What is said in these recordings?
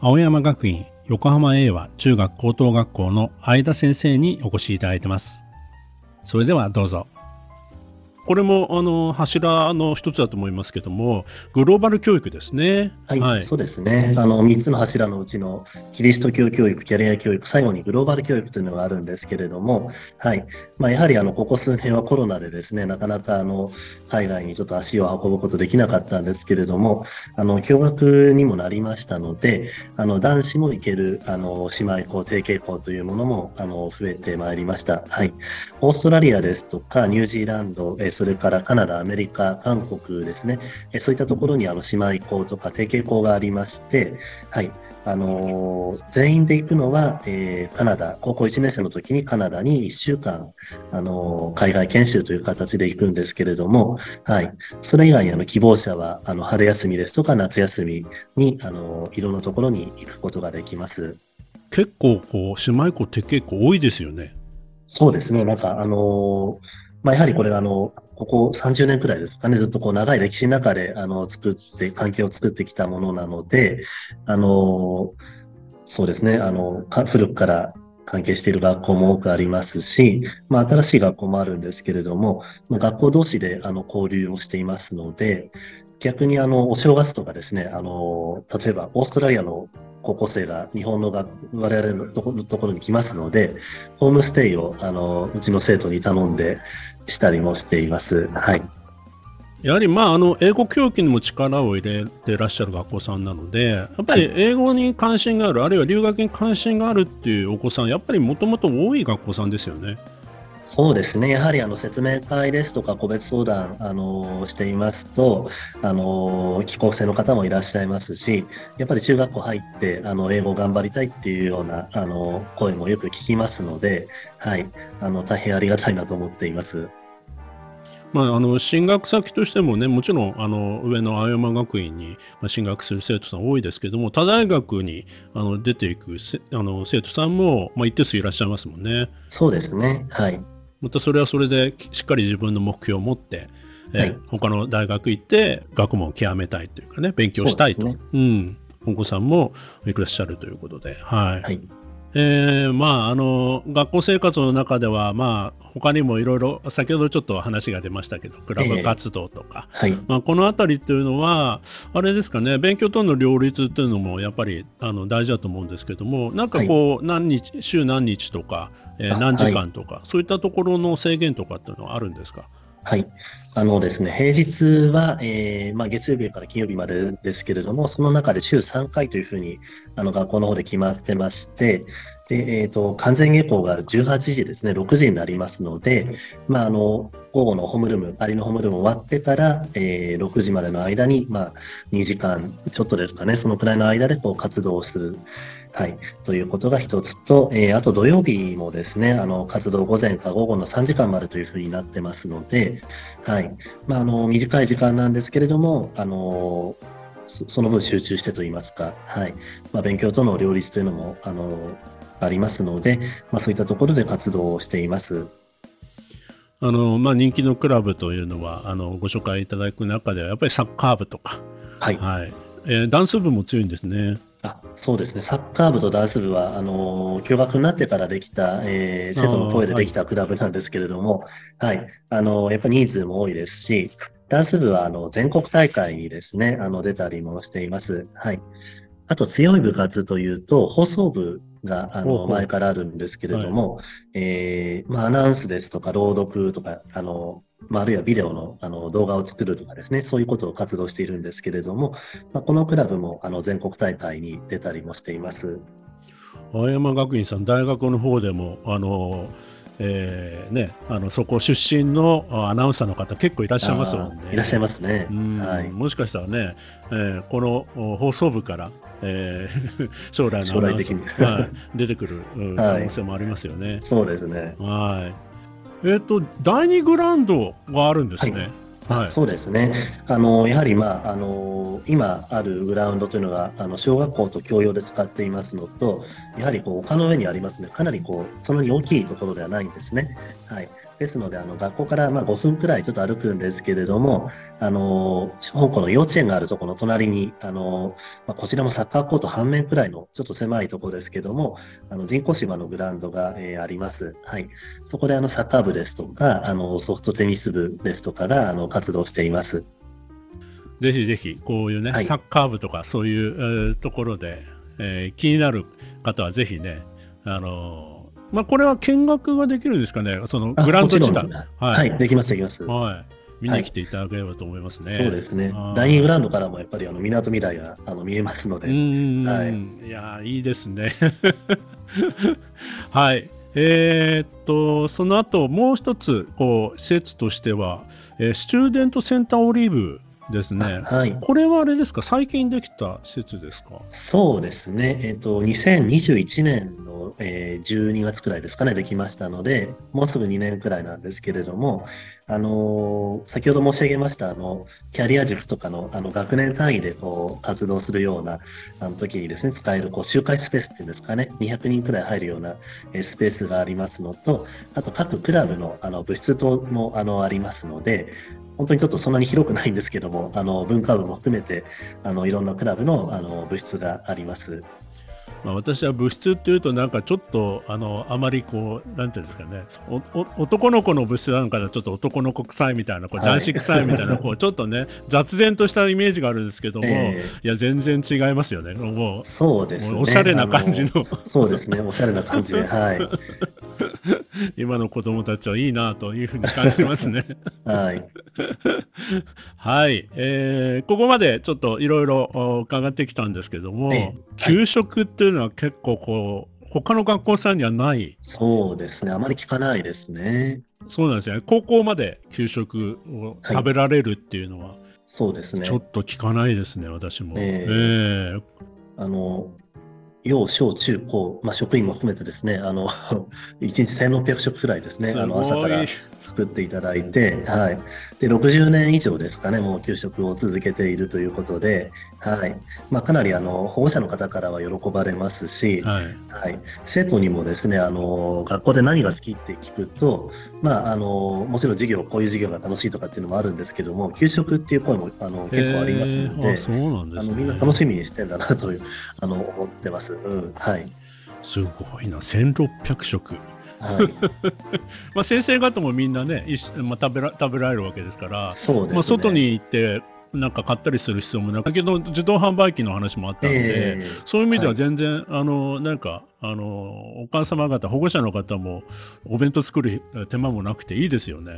青山学院横浜英和中学高等学校の相田先生にお越しいただいてます。それではどうぞ。これもあの柱の一つだと思いますけども、グローバル教育ですね。はい、はい、そうですね。あの3つの柱のうちのキリスト教教育、キャリア教育、最後にグローバル教育というのがあるんですけれども、はい。まあ、やはりあのここ数年はコロナでですね、なかなかあの海外にちょっと足を運ぶことできなかったんですけれども、あの共学にもなりましたので、あの男子も行けるあの姉妹校、提携校というものもあの増えてまいりました。はい。オーストラリアですとかニュージーランド、えそれからカナダ、アメリカ、韓国ですね、えそういったところにあの姉妹校とか提携校がありまして、はい、あのー、全員で行くのは、えー、カナダ、高校1年生の時にカナダに1週間、あのー、海外研修という形で行くんですけれども、はい。それ以外にあの希望者は、あの、春休みですとか夏休みに、あのいろんなところに行くことができます。結構、こう、姉妹校って結構多いですよね。そうですね。なんか、あのまあ、やはりこれあの、ここ30年くらいですかね、ずっとこう長い歴史の中で、あの、作って、関係を作ってきたものなので、あの、そうですね、あの、古くから関係している学校も多くありますし、まあ、新しい学校もあるんですけれども、まあ、学校同士であの交流をしていますので、逆にあの、お正月とかですね、あの、例えばオーストラリアの高校生が日本のが我々のところに来ますので、ホームステイをあのうちの生徒に頼んでしたりもしています。はい。やはりまああの英語教育にも力を入れてらっしゃる学校さんなので、やっぱり英語に関心がある、あるいは留学に関心があるっていうお子さん、やっぱりもともと多い学校さんですよね。そうですね。やはりあの説明会ですとか個別相談、あのしていますと、あの帰国生の方もいらっしゃいますし、やっぱり中学校入ってあの英語頑張りたいっていうようなあの声もよく聞きますので、はい、あの大変ありがたいなと思っています。まあ、あの進学先としてもねもちろんあの上の青山学院に進学する生徒さん多いですけども他大学にあの出ていくあの生徒さんも、まあ、一定数いらっしゃいますもんね。そうですねはいまたそれはそれでしっかり自分の目標を持って、えー、はい、他の大学行って学問を極めたいというかね勉強したいと。う、ね、うん、本子さんもいらっしゃるということで、はい、はいえー、まああの学校生活の中ではまあ他にもいろいろ先ほどちょっと話が出ましたけどクラブ活動とか、えーはい、まあ、この辺りっていうのはあれですかね勉強との両立っていうのもやっぱりあの大事だと思うんですけどもなんかこう、はい、何日週何日とか、えー、何時間とか、そういったところの制限とかっていうのはあるんですか？はい。あのですね、平日は、えー、まあ、月曜日から金曜日までですけれども、その中で週3回というふうに、あの、学校の方で決まってまして、で、えっ、ー、と、完全下校が18時ですね、6時になりますので、まあ、あの、午後のホームルーム、仮のホームルーム終わってから、えー、6時までの間に、まあ、2時間ちょっとですかね、そのくらいの間でこう活動をする。はい。ということが一つと、えー、あと土曜日もですね、あの、活動午前か午後の3時間までというふうになってますので、はい。まあ、あの、短い時間なんですけれども、あの、その分集中してといいますか、はい。まあ、勉強との両立というのも、あの、ありますので、まあ、そういったところで活動をしています。あのまあ、人気のクラブというのはあのご紹介いただく中ではやっぱりサッカー部とか、はいはいえー、ダンス部も強いんですね。あそうですね、サッカー部とダンス部は、あの共学になってからできた、えー、生徒の声でできたクラブなんですけれども、はい、はい、あのやっぱり人数も多いですし、ダンス部はあの全国大会にですね、あの出たりもしています。はい。あと強い部活というと、放送部が、あの、前からあるんですけれども、はい、えー、まあ、アナウンスですとか、朗読とか、あの、まあ、あるいはビデオのあの動画を作るとかですね、そういうことを活動しているんですけれども、まあ、このクラブもあの全国大会に出たりもしています。青山学院さん、大学の方でも、あの、えーね、あのそこ出身のアナウンサーの方結構いらっしゃいますもんね。いらっしゃいますね。はい、もしかしたらね、えー、この放送部からえー 将来の将来的にはい、出てくる可能性もありますよね。そうですね。はい。えっ、と、第二グラウンドがあるんですね。はい。そうですね。あの、やはり、まあ、あの、今あるグラウンドというのが、あの、小学校と共用で使っていますのと、やはり、こう、丘の上にありますね。かなり、こう、そんなに大きいところではないんですね。はい。ですので、あの、学校から、まあ、5分くらいちょっと歩くんですけれども、あの、香港の幼稚園があるところの隣に、あの、まあ、こちらもサッカーコート半面くらいの、ちょっと狭いところですけども、あの、人工芝のグラウンドが、えーあります。はい。そこで、あの、サッカー部ですとか、あの、ソフトテニス部ですとかが、あの、活動しています。ぜひぜひ、こういうね、はいサッカー部とかそういう、えーところで、えー気になる方はぜひね、あのーまあ、これは見学ができるんですかね、そのあグラウンド自体。もちろんははい、できます、できます。はい。見に来ていただければと思いますね。そうですねはい。第2グラウンドからもやっぱりあの港未来があの見えますので、はいやーいいですね。はい。えーっと、その後、もう一つ、こう、施設としては、えースチューデントセンターオリーブですね。はい。これはあれですか？最近できた施設ですか？そうですね。えっ、と、2021年の、えー12月くらいですかね、できましたので、もうすぐ2年くらいなんですけれども、あのー先ほど申し上げました、あの、キャリア塾とかの、あの、学年単位でこう、活動するような、あの時にですね、使える、こう、集会スペースっていうんですかね、200人くらい入るような、えースペースがありますのと、あと各クラブの、あの、部室等も、あの、ありますので、本当にちょっとそんなに広くないんですけども、あの、文化部も含めて、あの、いろんなクラブの、あの、部室があります。まあ、私は物質っていうとなんかちょっとあのあまりこうなんていうんですかねおお男の子の物質なのかなちょっと男の子臭いみたいなこうはい男子臭いみたいな、こう ちょっとね雑然としたイメージがあるんですけども、えいや全然違いますよねもうそうですね。おしゃれな感じあのそうですね。おしゃれな感じで、はい。今の子供たちはいいなというふうに感じますね。はい。はい、えーここまでちょっといろいろお伺ってきたんですけども、ええ給食っていうのは結構こう他の学校さんにはない？そうですね。あまり聞かないですね。そうなんですよね高校まで給食を食べられるっていうのはそうですねち。ょっと聞かないですね、私も。えええあの、幼小中高、まあ、職員も含めてですね、あの、1日1600食くらいですね、すあの、朝から作っていただいて、はい。で、60年以上ですかね、もう給食を続けているということで、はい。まあ、かなり、あの、保護者の方からは喜ばれますし、はい。はい、生徒にもですね、あの、学校で何が好きって聞くと、まあ、あの、もちろん授業、こういう授業が楽しいとかっていうのもあるんですけども、給食っていう声も、あの、結構ありますのでええあ、そうなんですね。あの、みんな楽しみにしてんだなという、あの、思ってます。うん、はい。すごいな、1600食。はい。まあ、先生方もみんなね、まあ、食べら食べられるわけですから、そうですね。まあ、外に行って、なんか買ったりする必要もなく、だけど自動販売機の話もあったので、ええそういう意味でははい全然、あの、なんか、あの、お母様方、保護者の方も、お弁当作る手間もなくていいですよね。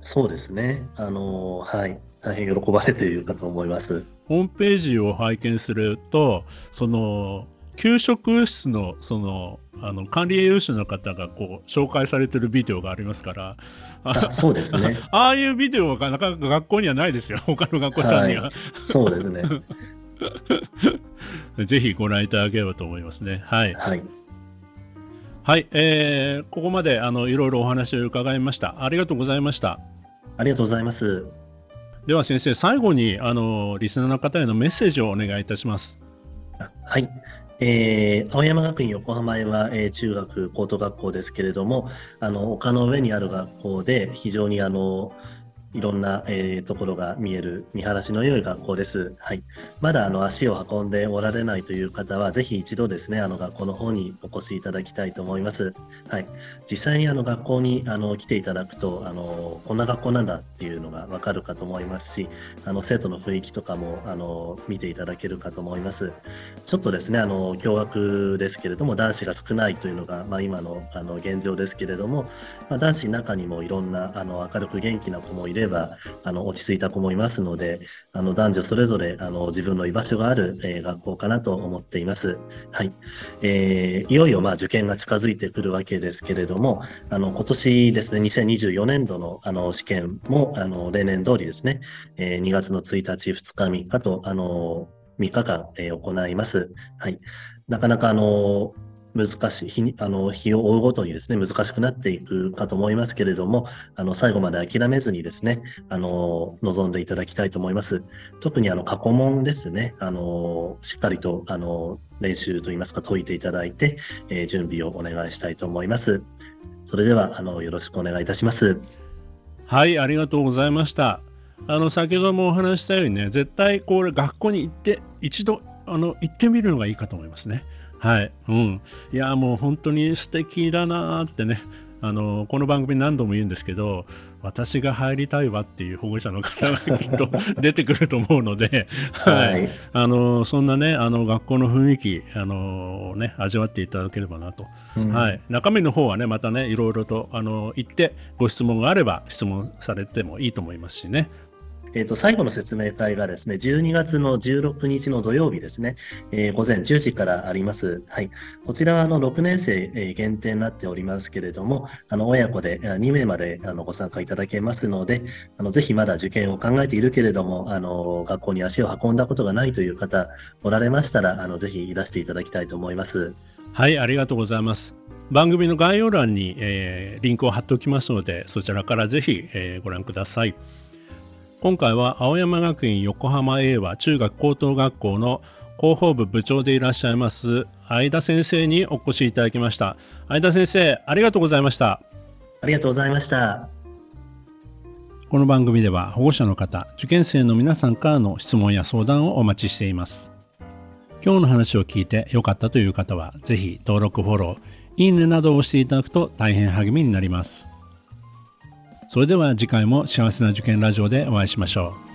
そうですね。あの、はい。大変喜ばれているかと思います。ホームページを拝見すると、その、給食室のそのあの管理栄養士の方がこう紹介されてるビデオがありますから、ああそうですね。ああいうビデオがなかなか学校にはないですよ、他の学校さんには。そうですね。ぜひご覧いただければと思いますね。はい。はい。はい、えーここまであのいろいろお話を伺いました。ありがとうございました。ありがとうございます。では先生、最後にあのリスナーの方へのメッセージをお願いいたします。あはい。えー青山学院横浜へは、えー中学高等学校ですけれども、あの、丘の上にある学校で、非常にあの、いろんな、えーところが見える見晴らしの良い学校です。はい。まだあの足を運んでおられないという方は、ぜひ一度ですね、あの学校の方にお越しいただきたいと思います。はい。実際にあの学校にあの来ていただくと、あの、こんな学校なんだっていうのがわかるかと思いますし、あの生徒の雰囲気とかもあの見ていただけるかと思います。ちょっとですね、あの驚愕ですけれども、男子が少ないというのが、まあ、今のあの現状ですけれども、まあ、男子の中にもいろんなあの明るく元気な子もいれば、あの落ち着いた子もいますので、あの男女それぞれあの自分の居場所がある、えー学校かなと思っています。はい。えーいよいよまあ受験が近づいてくるわけですけれども、あの今年ですね、2024年度のあの試験もあの例年通りですね、えー2月の1日、2日、3日と、あの3日間、えー、行います。はい。なかなかあの難しい、日あの、日を追うごとにですね、難しくなっていくかと思いますけれども、あの、最後まで諦めずにですね、あの、望んでいただきたいと思います。特にあの、過去問ですね、あの、しっかりと、あの、練習といいますか、解いていただいて、えー、準備をお願いしたいと思います。それでは、あの、よろしくお願いいたします。はい、ありがとうございました。あの、先ほどもお話したようにね、絶対これ学校に行って、一度、あの、行ってみるのがいいかと思いますね。はい。うん。いや、もう本当に素敵だなってね。あの、この番組何度も言うんですけど、私が入りたいわっていう保護者の方が きっと出てくると思うので、はい。あの、そんなね、あの、学校の雰囲気、あの、ね、味わっていただければなと。うん、はい。中身の方はね、またね、いろいろと、あの、言って、ご質問があれば質問されてもいいと思いますしね。え、ー、と、最後の説明会がですね、12月の16日の土曜日ですね、えー、午前10時からあります。はい。こちらは、あの、6年生限定になっておりますけれども、あの、親子で2名まで、あの、ご参加いただけますので、あの、ぜひまだ受験を考えているけれども、あの、学校に足を運んだことがないという方、おられましたら、あの、ぜひいらしていただきたいと思います。はい、ありがとうございます。番組の概要欄に、えー、リンクを貼っておきますので、そちらからぜひ、えー、ご覧ください。今回は青山学院横浜英和中学高等学校の広報部部長でいらっしゃいます相田先生にお越しいただきました。相田先生ありがとうございました。ありがとうございました。この番組では保護者の方受験生の皆さんからの質問や相談をお待ちしています。今日の話を聞いて良かったという方はぜひ登録フォローいいねなどを押していただくと大変励みになりますそれでは次回も幸せな受験ラジオでお会いしましょう。